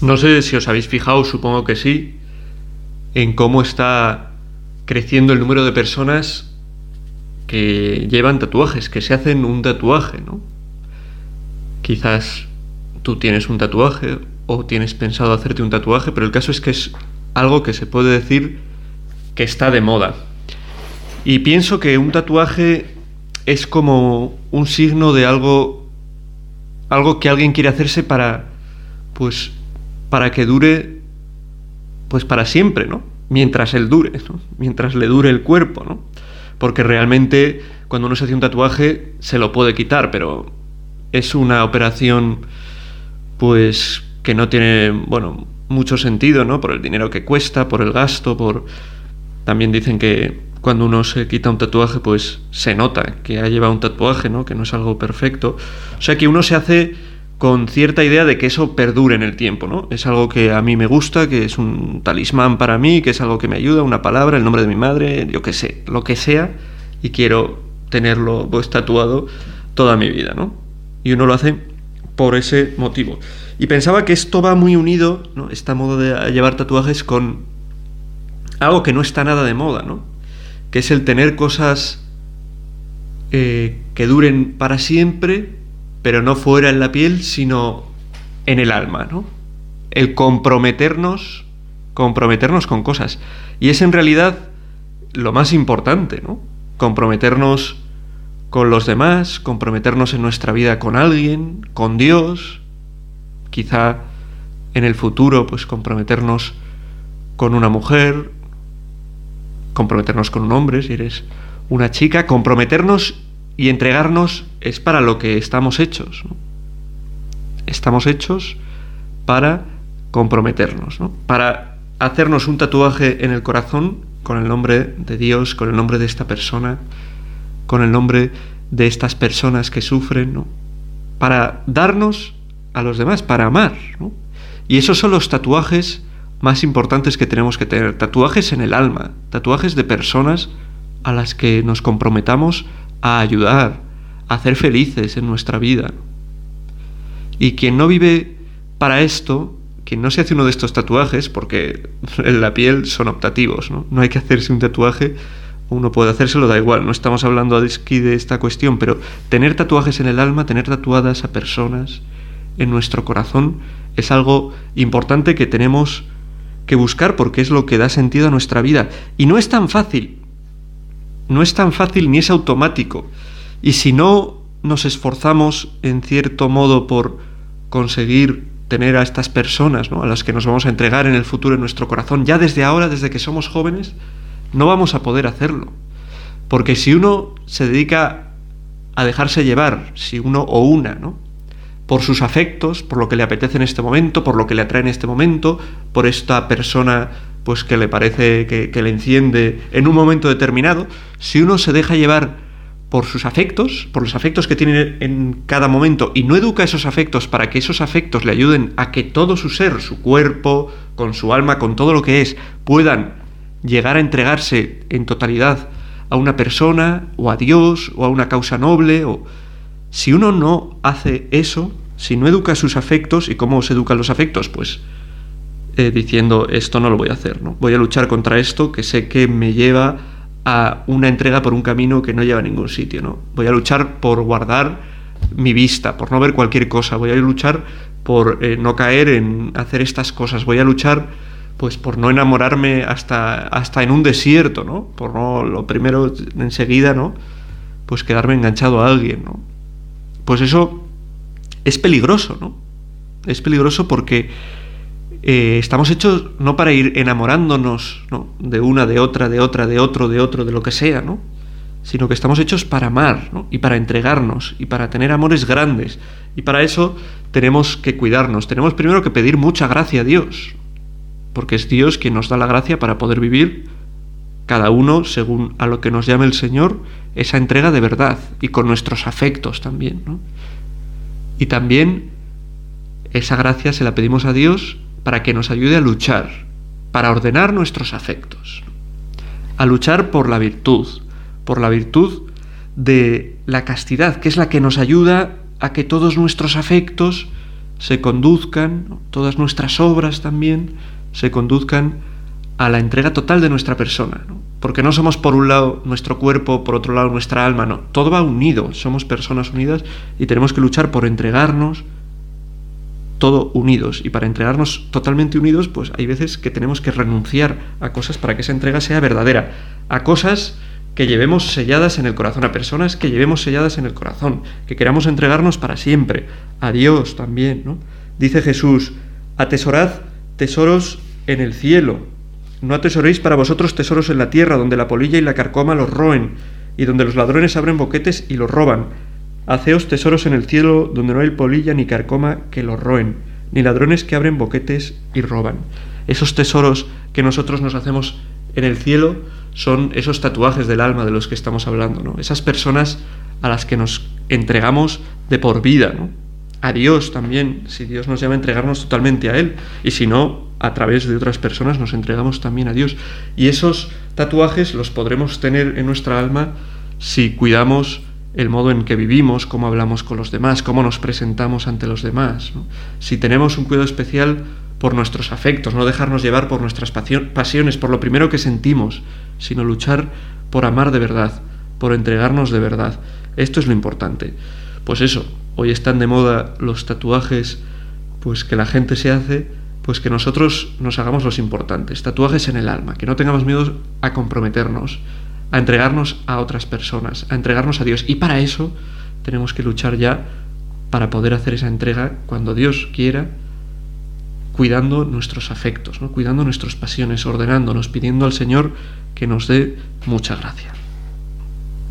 No sé si os habéis fijado, supongo que sí, en cómo está creciendo el número de personas que llevan tatuajes, que se hacen un tatuaje, ¿no? Quizás tú tienes un tatuaje o tienes pensado hacerte un tatuaje, pero el caso es que es algo que se puede decir que está de moda. Y pienso que un tatuaje es como un signo de algo algo que alguien quiere hacerse para pues para que dure pues para siempre, ¿no? Mientras él dure, ¿no? Mientras le dure el cuerpo, ¿no? Porque realmente cuando uno se hace un tatuaje se lo puede quitar, pero es una operación pues que no tiene, bueno, mucho sentido, ¿no? Por el dinero que cuesta, por el gasto, por también dicen que cuando uno se quita un tatuaje, pues se nota que ha llevado un tatuaje, ¿no? Que no es algo perfecto. O sea que uno se hace con cierta idea de que eso perdure en el tiempo, ¿no? Es algo que a mí me gusta, que es un talismán para mí, que es algo que me ayuda, una palabra, el nombre de mi madre, yo qué sé, lo que sea, y quiero tenerlo pues tatuado toda mi vida, ¿no? Y uno lo hace por ese motivo. Y pensaba que esto va muy unido, ¿no? Esta modo de llevar tatuajes con algo que no está nada de moda, ¿no? que es el tener cosas eh, que duren para siempre, pero no fuera en la piel, sino en el alma, ¿no? El comprometernos, comprometernos con cosas. Y es en realidad lo más importante, ¿no? Comprometernos con los demás, comprometernos en nuestra vida con alguien, con Dios, quizá en el futuro, pues comprometernos con una mujer, comprometernos con un hombre, si eres una chica, comprometernos y entregarnos es para lo que estamos hechos. Estamos hechos para comprometernos, para hacernos un tatuaje en el corazón con el nombre de Dios, con el nombre de esta persona, con el nombre de estas personas que sufren, para darnos a los demás, para amar. Y esos son los tatuajes más importantes que tenemos que tener. Tatuajes en el alma, tatuajes de personas a las que nos comprometamos a ayudar, a hacer felices en nuestra vida. Y quien no vive para esto, quien no se hace uno de estos tatuajes, porque en la piel son optativos, ¿no? No hay que hacerse un tatuaje, uno puede hacérselo, da igual, no estamos hablando aquí de esta cuestión, pero tener tatuajes en el alma, tener tatuadas a personas en nuestro corazón, es algo importante que tenemos que buscar porque es lo que da sentido a nuestra vida. Y no es tan fácil, no es tan fácil ni es automático. Y si no nos esforzamos en cierto modo por conseguir tener a estas personas ¿no? a las que nos vamos a entregar en el futuro en nuestro corazón, ya desde ahora, desde que somos jóvenes, no vamos a poder hacerlo. Porque si uno se dedica a dejarse llevar, si uno o una, ¿no? por sus afectos, por lo que le apetece en este momento, por lo que le atrae en este momento, por esta persona pues que le parece que, le enciende en un momento determinado, si uno se deja llevar por sus afectos, por los afectos que tiene en cada momento y no educa esos afectos para que esos afectos le ayuden a que todo su ser, su cuerpo, con su alma, con todo lo que es, puedan llegar a entregarse en totalidad a una persona o a Dios o a una causa noble o si uno no hace eso, si no educa sus afectos, ¿y cómo se educan los afectos? Pues eh, diciendo, esto no lo voy a hacer, ¿no? Voy a luchar contra esto que sé que me lleva a una entrega por un camino que no lleva a ningún sitio, ¿no? Voy a luchar por guardar mi vista, por no ver cualquier cosa, voy a luchar por eh, no caer en hacer estas cosas, voy a luchar pues por no enamorarme hasta, hasta en un desierto, ¿no? Por no, lo primero enseguida, ¿no? Pues quedarme enganchado a alguien, ¿no? pues eso es peligroso, ¿no? Es peligroso porque eh, estamos hechos no para ir enamorándonos ¿no? de una, de otra, de otra, de otro, de otro, de lo que sea, ¿no? Sino que estamos hechos para amar, ¿no? Y para entregarnos, y para tener amores grandes. Y para eso tenemos que cuidarnos. Tenemos primero que pedir mucha gracia a Dios. Porque es Dios quien nos da la gracia para poder vivir cada uno según a lo que nos llame el Señor, esa entrega de verdad y con nuestros afectos también. ¿no? Y también esa gracia se la pedimos a Dios para que nos ayude a luchar, para ordenar nuestros afectos, a luchar por la virtud, por la virtud de la castidad, que es la que nos ayuda a que todos nuestros afectos se conduzcan, todas nuestras obras también, se conduzcan a la entrega total de nuestra persona. Porque no somos por un lado nuestro cuerpo, por otro lado nuestra alma, no. Todo va unido, somos personas unidas y tenemos que luchar por entregarnos todo unidos. Y para entregarnos totalmente unidos, pues hay veces que tenemos que renunciar a cosas para que esa entrega sea verdadera. A cosas que llevemos selladas en el corazón, a personas que llevemos selladas en el corazón, que queramos entregarnos para siempre, a Dios también, ¿no? Dice Jesús, atesorad tesoros en el cielo, no atesoréis para vosotros tesoros en la tierra, donde la polilla y la carcoma los roen, y donde los ladrones abren boquetes y los roban. Haceos tesoros en el cielo, donde no hay polilla ni carcoma que los roen, ni ladrones que abren boquetes y roban. Esos tesoros que nosotros nos hacemos en el cielo son esos tatuajes del alma de los que estamos hablando, ¿no? Esas personas a las que nos entregamos de por vida, ¿no? A Dios también, si Dios nos llama a entregarnos totalmente a Él, y si no, a través de otras personas nos entregamos también a Dios. Y esos tatuajes los podremos tener en nuestra alma si cuidamos el modo en que vivimos, cómo hablamos con los demás, cómo nos presentamos ante los demás. Si tenemos un cuidado especial por nuestros afectos, no dejarnos llevar por nuestras pasiones, por lo primero que sentimos, sino luchar por amar de verdad, por entregarnos de verdad. Esto es lo importante. Pues eso, hoy están de moda los tatuajes pues que la gente se hace, pues que nosotros nos hagamos los importantes, tatuajes en el alma, que no tengamos miedo a comprometernos, a entregarnos a otras personas, a entregarnos a Dios. Y para eso tenemos que luchar ya para poder hacer esa entrega cuando Dios quiera cuidando nuestros afectos, ¿no? cuidando nuestras pasiones, ordenándonos, pidiendo al Señor que nos dé mucha gracia.